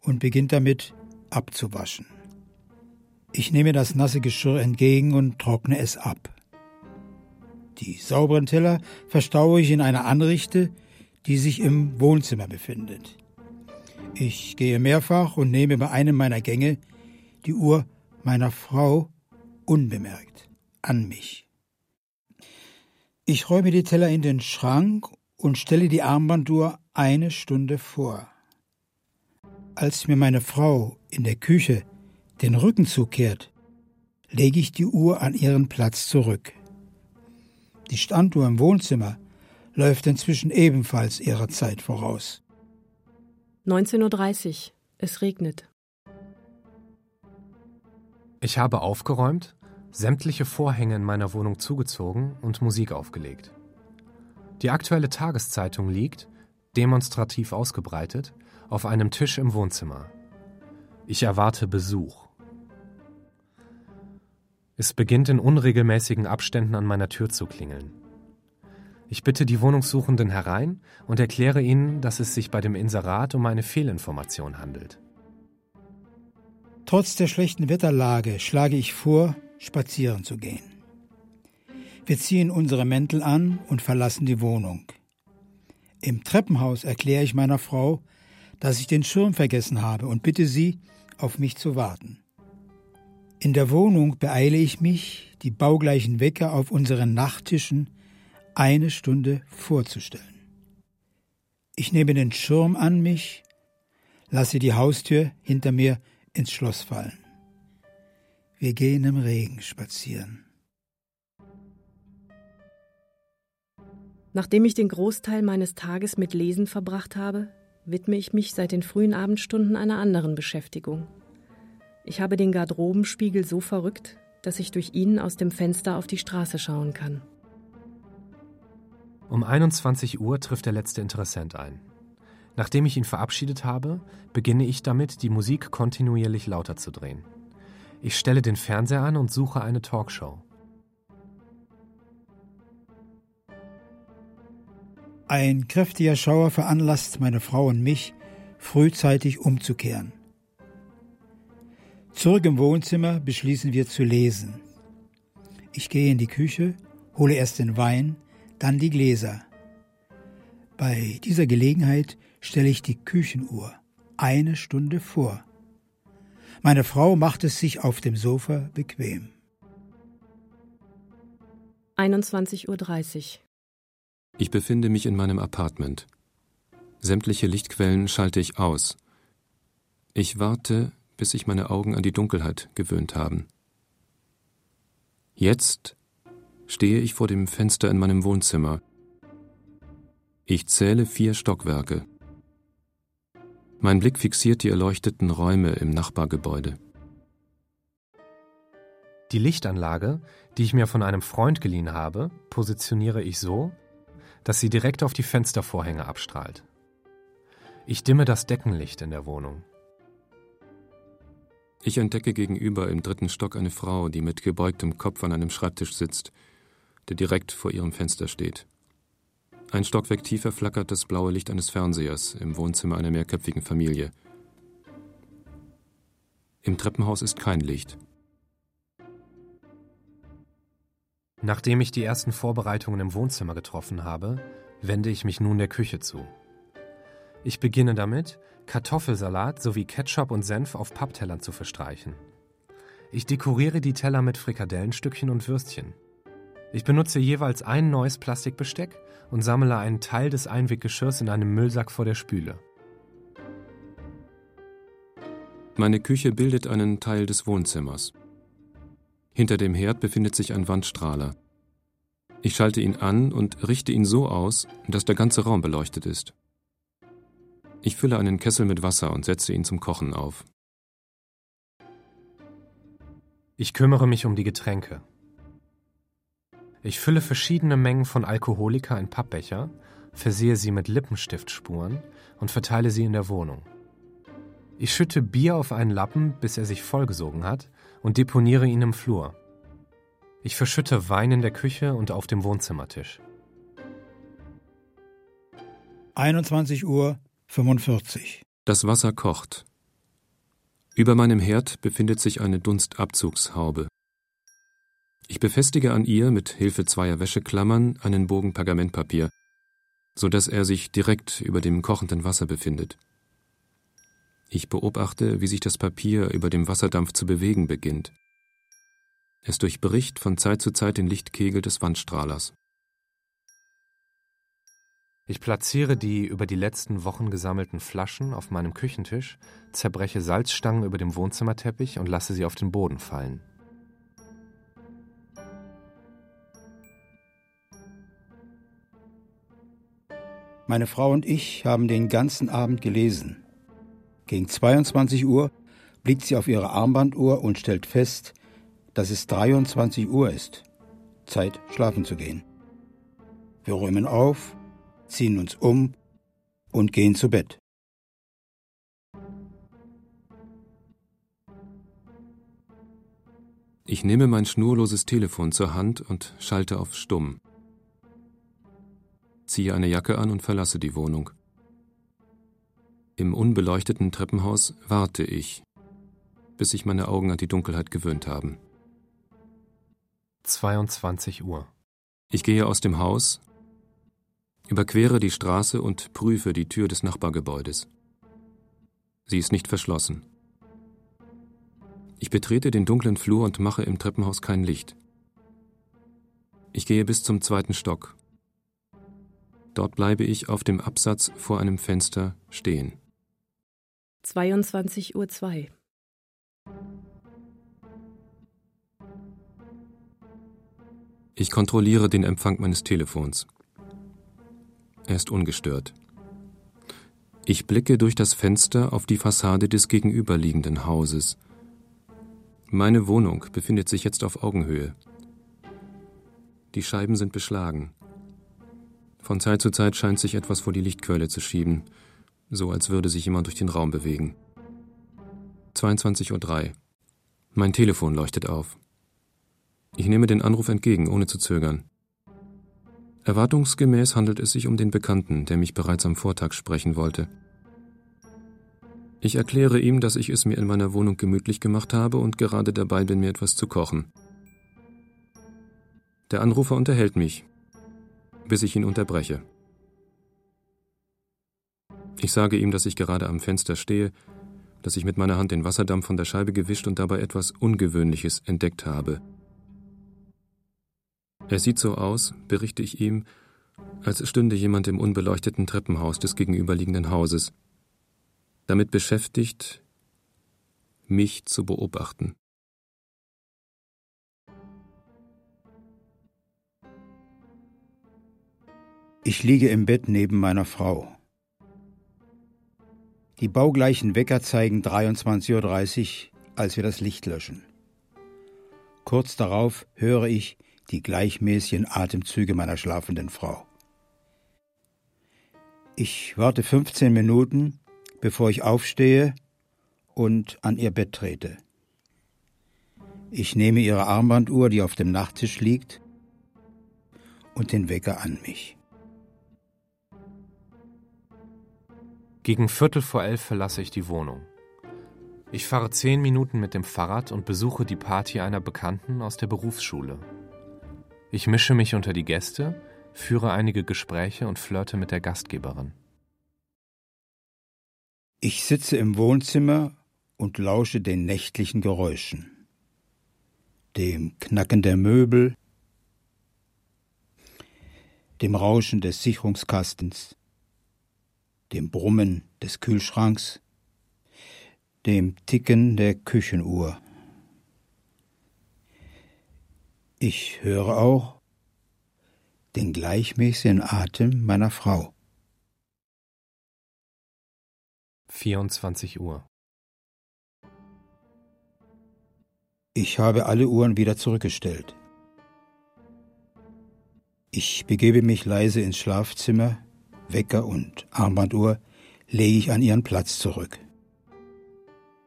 und beginnt damit abzuwaschen. Ich nehme das nasse Geschirr entgegen und trockne es ab. Die sauberen Teller verstaue ich in einer Anrichte, die sich im Wohnzimmer befindet. Ich gehe mehrfach und nehme bei einem meiner Gänge die Uhr meiner Frau unbemerkt an mich. Ich räume die Teller in den Schrank und stelle die Armbanduhr eine Stunde vor. Als mir meine Frau in der Küche den Rücken zukehrt, lege ich die Uhr an ihren Platz zurück. Die Standuhr im Wohnzimmer läuft inzwischen ebenfalls ihrer Zeit voraus. 19.30 Uhr. Es regnet. Ich habe aufgeräumt, sämtliche Vorhänge in meiner Wohnung zugezogen und Musik aufgelegt. Die aktuelle Tageszeitung liegt, demonstrativ ausgebreitet, auf einem Tisch im Wohnzimmer. Ich erwarte Besuch. Es beginnt in unregelmäßigen Abständen an meiner Tür zu klingeln. Ich bitte die Wohnungssuchenden herein und erkläre ihnen, dass es sich bei dem Inserat um eine Fehlinformation handelt. Trotz der schlechten Wetterlage schlage ich vor, spazieren zu gehen. Wir ziehen unsere Mäntel an und verlassen die Wohnung. Im Treppenhaus erkläre ich meiner Frau, dass ich den Schirm vergessen habe und bitte sie, auf mich zu warten. In der Wohnung beeile ich mich, die baugleichen Wecker auf unseren Nachttischen eine Stunde vorzustellen. Ich nehme den Schirm an mich, lasse die Haustür hinter mir ins Schloss fallen. Wir gehen im Regen spazieren. Nachdem ich den Großteil meines Tages mit Lesen verbracht habe, widme ich mich seit den frühen Abendstunden einer anderen Beschäftigung. Ich habe den Garderobenspiegel so verrückt, dass ich durch ihn aus dem Fenster auf die Straße schauen kann. Um 21 Uhr trifft der letzte Interessent ein. Nachdem ich ihn verabschiedet habe, beginne ich damit, die Musik kontinuierlich lauter zu drehen. Ich stelle den Fernseher an und suche eine Talkshow. Ein kräftiger Schauer veranlasst meine Frau und mich, frühzeitig umzukehren. Zurück im Wohnzimmer beschließen wir zu lesen. Ich gehe in die Küche, hole erst den Wein, dann die Gläser. Bei dieser Gelegenheit stelle ich die Küchenuhr eine Stunde vor. Meine Frau macht es sich auf dem Sofa bequem. 21.30 Uhr. Ich befinde mich in meinem Apartment. Sämtliche Lichtquellen schalte ich aus. Ich warte, bis sich meine Augen an die Dunkelheit gewöhnt haben. Jetzt stehe ich vor dem Fenster in meinem Wohnzimmer. Ich zähle vier Stockwerke. Mein Blick fixiert die erleuchteten Räume im Nachbargebäude. Die Lichtanlage, die ich mir von einem Freund geliehen habe, positioniere ich so, dass sie direkt auf die Fenstervorhänge abstrahlt. Ich dimme das Deckenlicht in der Wohnung. Ich entdecke gegenüber im dritten Stock eine Frau, die mit gebeugtem Kopf an einem Schreibtisch sitzt, der direkt vor ihrem Fenster steht. Ein Stockwerk tiefer flackert das blaue Licht eines Fernsehers im Wohnzimmer einer mehrköpfigen Familie. Im Treppenhaus ist kein Licht. Nachdem ich die ersten Vorbereitungen im Wohnzimmer getroffen habe, wende ich mich nun der Küche zu. Ich beginne damit, Kartoffelsalat sowie Ketchup und Senf auf Papptellern zu verstreichen. Ich dekoriere die Teller mit Frikadellenstückchen und Würstchen. Ich benutze jeweils ein neues Plastikbesteck und sammle einen Teil des Einweggeschirrs in einem Müllsack vor der Spüle. Meine Küche bildet einen Teil des Wohnzimmers. Hinter dem Herd befindet sich ein Wandstrahler. Ich schalte ihn an und richte ihn so aus, dass der ganze Raum beleuchtet ist. Ich fülle einen Kessel mit Wasser und setze ihn zum Kochen auf. Ich kümmere mich um die Getränke. Ich fülle verschiedene Mengen von Alkoholika in Pappbecher, versehe sie mit Lippenstiftspuren und verteile sie in der Wohnung. Ich schütte Bier auf einen Lappen, bis er sich vollgesogen hat, und deponiere ihn im Flur. Ich verschütte Wein in der Küche und auf dem Wohnzimmertisch. 21 Uhr 45. Das Wasser kocht. Über meinem Herd befindet sich eine Dunstabzugshaube. Ich befestige an ihr mit Hilfe zweier Wäscheklammern einen Bogen Pergamentpapier, so dass er sich direkt über dem kochenden Wasser befindet. Ich beobachte, wie sich das Papier über dem Wasserdampf zu bewegen beginnt. Es durchbricht von Zeit zu Zeit den Lichtkegel des Wandstrahlers. Ich platziere die über die letzten Wochen gesammelten Flaschen auf meinem Küchentisch, zerbreche Salzstangen über dem Wohnzimmerteppich und lasse sie auf den Boden fallen. Meine Frau und ich haben den ganzen Abend gelesen. Gegen 22 Uhr blickt sie auf ihre Armbanduhr und stellt fest, dass es 23 Uhr ist. Zeit, schlafen zu gehen. Wir räumen auf, ziehen uns um und gehen zu Bett. Ich nehme mein schnurloses Telefon zur Hand und schalte auf Stumm. Ziehe eine Jacke an und verlasse die Wohnung. Im unbeleuchteten Treppenhaus warte ich, bis sich meine Augen an die Dunkelheit gewöhnt haben. 22 Uhr. Ich gehe aus dem Haus, überquere die Straße und prüfe die Tür des Nachbargebäudes. Sie ist nicht verschlossen. Ich betrete den dunklen Flur und mache im Treppenhaus kein Licht. Ich gehe bis zum zweiten Stock. Dort bleibe ich auf dem Absatz vor einem Fenster stehen. 22.02 Uhr. Ich kontrolliere den Empfang meines Telefons. Er ist ungestört. Ich blicke durch das Fenster auf die Fassade des gegenüberliegenden Hauses. Meine Wohnung befindet sich jetzt auf Augenhöhe. Die Scheiben sind beschlagen. Von Zeit zu Zeit scheint sich etwas vor die Lichtquelle zu schieben, so als würde sich jemand durch den Raum bewegen. 22.03 Uhr. Mein Telefon leuchtet auf. Ich nehme den Anruf entgegen, ohne zu zögern. Erwartungsgemäß handelt es sich um den Bekannten, der mich bereits am Vortag sprechen wollte. Ich erkläre ihm, dass ich es mir in meiner Wohnung gemütlich gemacht habe und gerade dabei bin, mir etwas zu kochen. Der Anrufer unterhält mich, bis ich ihn unterbreche. Ich sage ihm, dass ich gerade am Fenster stehe, dass ich mit meiner Hand den Wasserdampf von der Scheibe gewischt und dabei etwas Ungewöhnliches entdeckt habe. Er sieht so aus, berichte ich ihm, als stünde jemand im unbeleuchteten Treppenhaus des gegenüberliegenden Hauses, damit beschäftigt, mich zu beobachten. Ich liege im Bett neben meiner Frau. Die baugleichen Wecker zeigen 23.30 Uhr, als wir das Licht löschen. Kurz darauf höre ich, die gleichmäßigen Atemzüge meiner schlafenden Frau. Ich warte 15 Minuten, bevor ich aufstehe und an ihr Bett trete. Ich nehme ihre Armbanduhr, die auf dem Nachttisch liegt, und den Wecker an mich. Gegen Viertel vor elf verlasse ich die Wohnung. Ich fahre zehn Minuten mit dem Fahrrad und besuche die Party einer Bekannten aus der Berufsschule. Ich mische mich unter die Gäste, führe einige Gespräche und flirte mit der Gastgeberin. Ich sitze im Wohnzimmer und lausche den nächtlichen Geräuschen. Dem Knacken der Möbel, dem Rauschen des Sicherungskastens, dem Brummen des Kühlschranks, dem Ticken der Küchenuhr. Ich höre auch den gleichmäßigen Atem meiner Frau. 24 Uhr. Ich habe alle Uhren wieder zurückgestellt. Ich begebe mich leise ins Schlafzimmer, Wecker und Armbanduhr lege ich an ihren Platz zurück.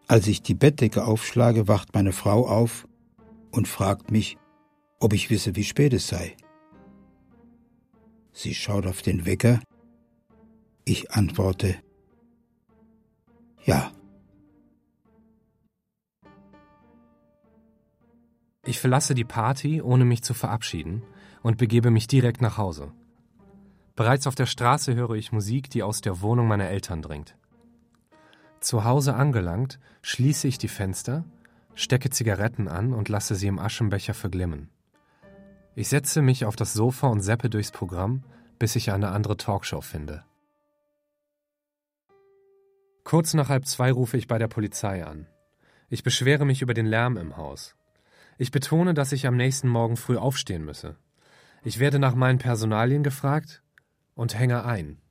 Als ich die Bettdecke aufschlage, wacht meine Frau auf und fragt mich, ob ich wisse, wie spät es sei. Sie schaut auf den Wecker. Ich antworte Ja. Ich verlasse die Party, ohne mich zu verabschieden, und begebe mich direkt nach Hause. Bereits auf der Straße höre ich Musik, die aus der Wohnung meiner Eltern dringt. Zu Hause angelangt, schließe ich die Fenster, stecke Zigaretten an und lasse sie im Aschenbecher verglimmen. Ich setze mich auf das Sofa und seppe durchs Programm, bis ich eine andere Talkshow finde. Kurz nach halb zwei rufe ich bei der Polizei an. Ich beschwere mich über den Lärm im Haus. Ich betone, dass ich am nächsten Morgen früh aufstehen müsse. Ich werde nach meinen Personalien gefragt und hänge ein.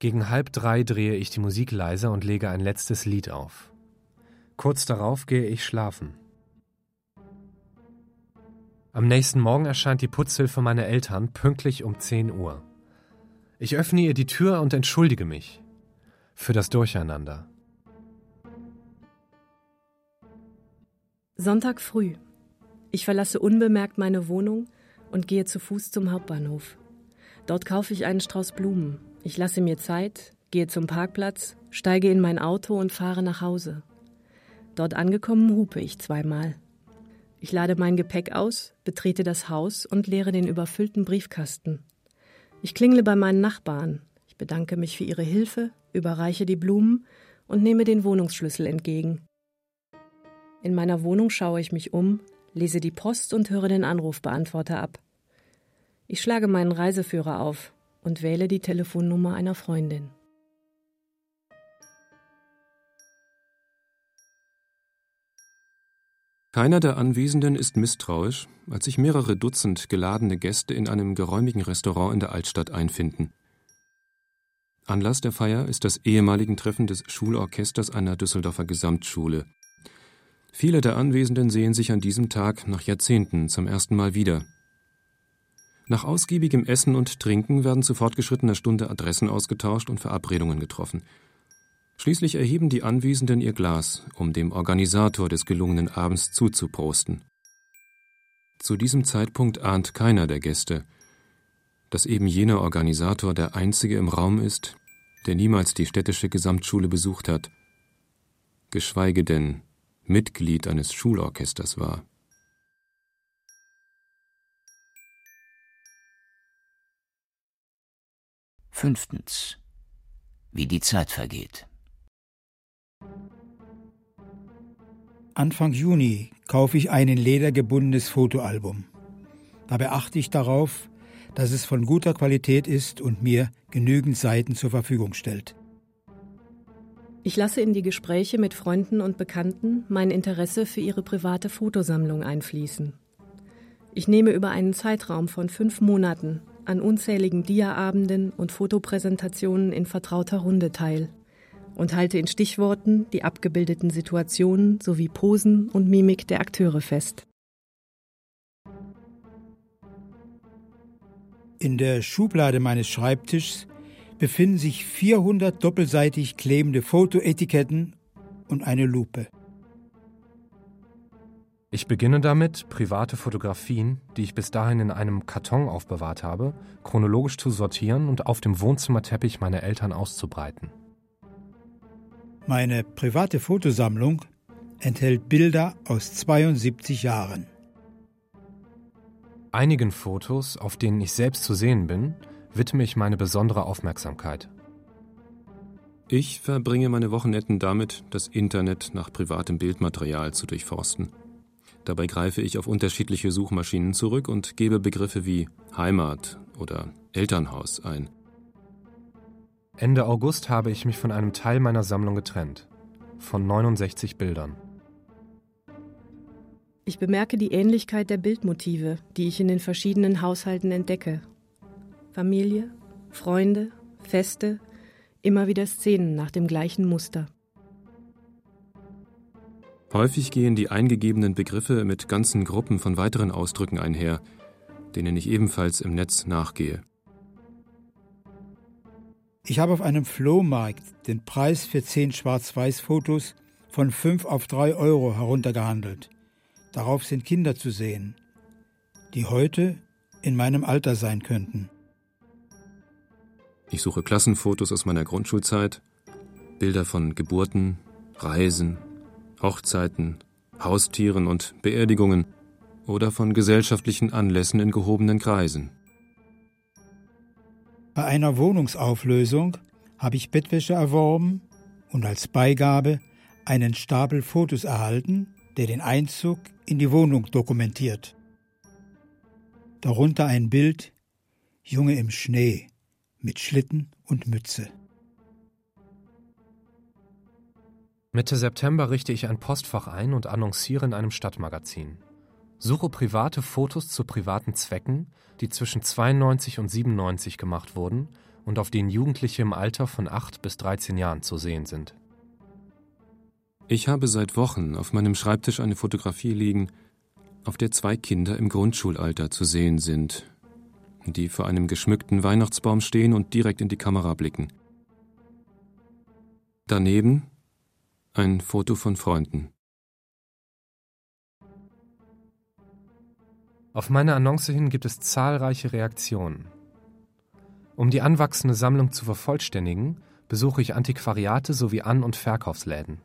Gegen halb drei drehe ich die Musik leiser und lege ein letztes Lied auf. Kurz darauf gehe ich schlafen. Am nächsten Morgen erscheint die Putzhilfe meiner Eltern pünktlich um 10 Uhr. Ich öffne ihr die Tür und entschuldige mich für das Durcheinander. Sonntag früh. Ich verlasse unbemerkt meine Wohnung und gehe zu Fuß zum Hauptbahnhof. Dort kaufe ich einen Strauß Blumen. Ich lasse mir Zeit, gehe zum Parkplatz, steige in mein Auto und fahre nach Hause. Dort angekommen hupe ich zweimal. Ich lade mein Gepäck aus, betrete das Haus und leere den überfüllten Briefkasten. Ich klingle bei meinen Nachbarn. Ich bedanke mich für ihre Hilfe, überreiche die Blumen und nehme den Wohnungsschlüssel entgegen. In meiner Wohnung schaue ich mich um, lese die Post und höre den Anrufbeantworter ab. Ich schlage meinen Reiseführer auf und wähle die Telefonnummer einer Freundin. Keiner der Anwesenden ist misstrauisch, als sich mehrere Dutzend geladene Gäste in einem geräumigen Restaurant in der Altstadt einfinden. Anlass der Feier ist das ehemaligen Treffen des Schulorchesters einer Düsseldorfer Gesamtschule. Viele der Anwesenden sehen sich an diesem Tag nach Jahrzehnten zum ersten Mal wieder. Nach ausgiebigem Essen und Trinken werden zu fortgeschrittener Stunde Adressen ausgetauscht und Verabredungen getroffen. Schließlich erheben die Anwesenden ihr Glas, um dem Organisator des gelungenen Abends zuzuprosten. Zu diesem Zeitpunkt ahnt keiner der Gäste, dass eben jener Organisator der einzige im Raum ist, der niemals die städtische Gesamtschule besucht hat, geschweige denn Mitglied eines Schulorchesters war. Fünftens. Wie die Zeit vergeht. Anfang Juni kaufe ich ein in Leder gebundenes Fotoalbum. Dabei achte ich darauf, dass es von guter Qualität ist und mir genügend Seiten zur Verfügung stellt. Ich lasse in die Gespräche mit Freunden und Bekannten mein Interesse für ihre private Fotosammlung einfließen. Ich nehme über einen Zeitraum von fünf Monaten an unzähligen Diaabenden und Fotopräsentationen in vertrauter Runde teil und halte in Stichworten die abgebildeten Situationen sowie Posen und Mimik der Akteure fest. In der Schublade meines Schreibtischs befinden sich 400 doppelseitig klebende Fotoetiketten und eine Lupe. Ich beginne damit, private Fotografien, die ich bis dahin in einem Karton aufbewahrt habe, chronologisch zu sortieren und auf dem Wohnzimmerteppich meiner Eltern auszubreiten. Meine private Fotosammlung enthält Bilder aus 72 Jahren. Einigen Fotos, auf denen ich selbst zu sehen bin, widme ich meine besondere Aufmerksamkeit. Ich verbringe meine Wochenenden damit, das Internet nach privatem Bildmaterial zu durchforsten. Dabei greife ich auf unterschiedliche Suchmaschinen zurück und gebe Begriffe wie Heimat oder Elternhaus ein. Ende August habe ich mich von einem Teil meiner Sammlung getrennt, von 69 Bildern. Ich bemerke die Ähnlichkeit der Bildmotive, die ich in den verschiedenen Haushalten entdecke. Familie, Freunde, Feste, immer wieder Szenen nach dem gleichen Muster. Häufig gehen die eingegebenen Begriffe mit ganzen Gruppen von weiteren Ausdrücken einher, denen ich ebenfalls im Netz nachgehe. Ich habe auf einem Flohmarkt den Preis für zehn Schwarz-Weiß-Fotos von 5 auf 3 Euro heruntergehandelt. Darauf sind Kinder zu sehen, die heute in meinem Alter sein könnten. Ich suche Klassenfotos aus meiner Grundschulzeit, Bilder von Geburten, Reisen, Hochzeiten, Haustieren und Beerdigungen oder von gesellschaftlichen Anlässen in gehobenen Kreisen. Bei einer Wohnungsauflösung habe ich Bettwäsche erworben und als Beigabe einen Stapel Fotos erhalten, der den Einzug in die Wohnung dokumentiert. Darunter ein Bild Junge im Schnee mit Schlitten und Mütze. Mitte September richte ich ein Postfach ein und annonciere in einem Stadtmagazin. Suche private Fotos zu privaten Zwecken, die zwischen 92 und 97 gemacht wurden und auf denen Jugendliche im Alter von 8 bis 13 Jahren zu sehen sind. Ich habe seit Wochen auf meinem Schreibtisch eine Fotografie liegen, auf der zwei Kinder im Grundschulalter zu sehen sind, die vor einem geschmückten Weihnachtsbaum stehen und direkt in die Kamera blicken. Daneben ein Foto von Freunden. Auf meine Annonce hin gibt es zahlreiche Reaktionen. Um die anwachsende Sammlung zu vervollständigen, besuche ich Antiquariate sowie An- und Verkaufsläden.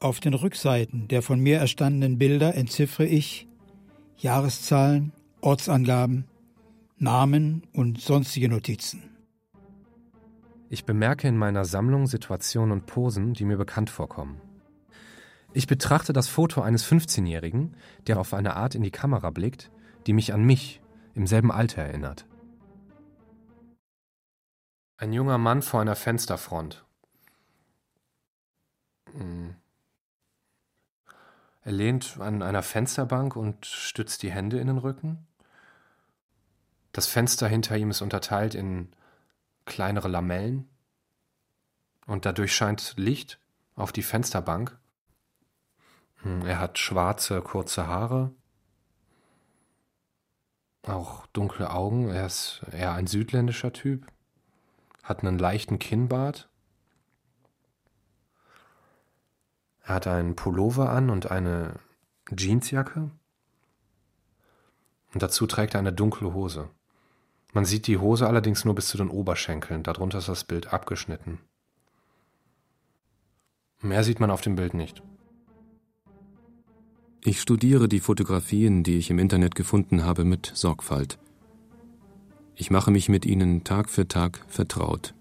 Auf den Rückseiten der von mir erstandenen Bilder entziffere ich Jahreszahlen, Ortsangaben, Namen und sonstige Notizen. Ich bemerke in meiner Sammlung Situationen und Posen, die mir bekannt vorkommen. Ich betrachte das Foto eines 15-Jährigen, der auf eine Art in die Kamera blickt, die mich an mich im selben Alter erinnert. Ein junger Mann vor einer Fensterfront. Hm. Er lehnt an einer Fensterbank und stützt die Hände in den Rücken. Das Fenster hinter ihm ist unterteilt in kleinere Lamellen und dadurch scheint Licht auf die Fensterbank. Hm, er hat schwarze, kurze Haare, auch dunkle Augen. Er ist eher ein südländischer Typ, hat einen leichten Kinnbart. Er hat einen Pullover an und eine Jeansjacke. Und dazu trägt er eine dunkle Hose. Man sieht die Hose allerdings nur bis zu den Oberschenkeln, darunter ist das Bild abgeschnitten. Mehr sieht man auf dem Bild nicht. Ich studiere die Fotografien, die ich im Internet gefunden habe, mit Sorgfalt. Ich mache mich mit ihnen Tag für Tag vertraut.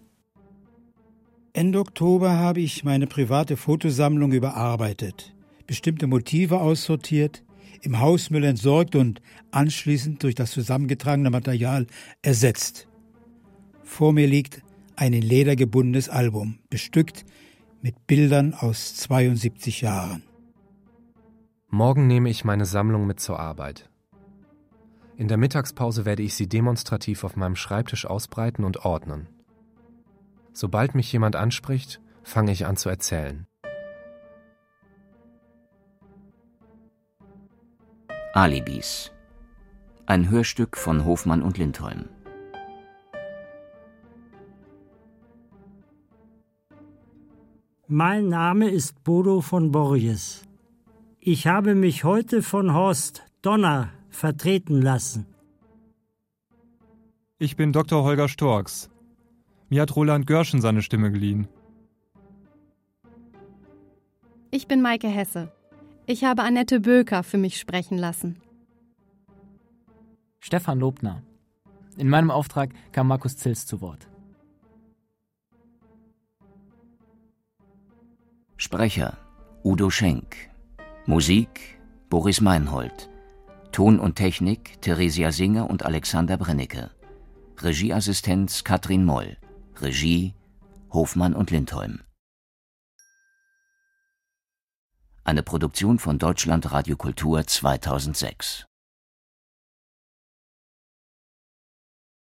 Ende Oktober habe ich meine private Fotosammlung überarbeitet, bestimmte Motive aussortiert, im Hausmüll entsorgt und anschließend durch das zusammengetragene Material ersetzt. Vor mir liegt ein in Leder gebundenes Album, bestückt mit Bildern aus 72 Jahren. Morgen nehme ich meine Sammlung mit zur Arbeit. In der Mittagspause werde ich sie demonstrativ auf meinem Schreibtisch ausbreiten und ordnen. Sobald mich jemand anspricht, fange ich an zu erzählen. Alibis. Ein Hörstück von Hofmann und Lindholm. Mein Name ist Bodo von Borjes. Ich habe mich heute von Horst Donner vertreten lassen. Ich bin Dr. Holger Storks. Mir hat Roland Görschen seine Stimme geliehen. Ich bin Maike Hesse. Ich habe Annette Böker für mich sprechen lassen. Stefan Lobner. In meinem Auftrag kam Markus Zils zu Wort. Sprecher Udo Schenk. Musik Boris Meinhold. Ton und Technik Theresia Singer und Alexander Brennecke. Regieassistenz Katrin Moll. Regie Hofmann und Lindholm. Eine Produktion von Deutschland Radio Kultur 2006.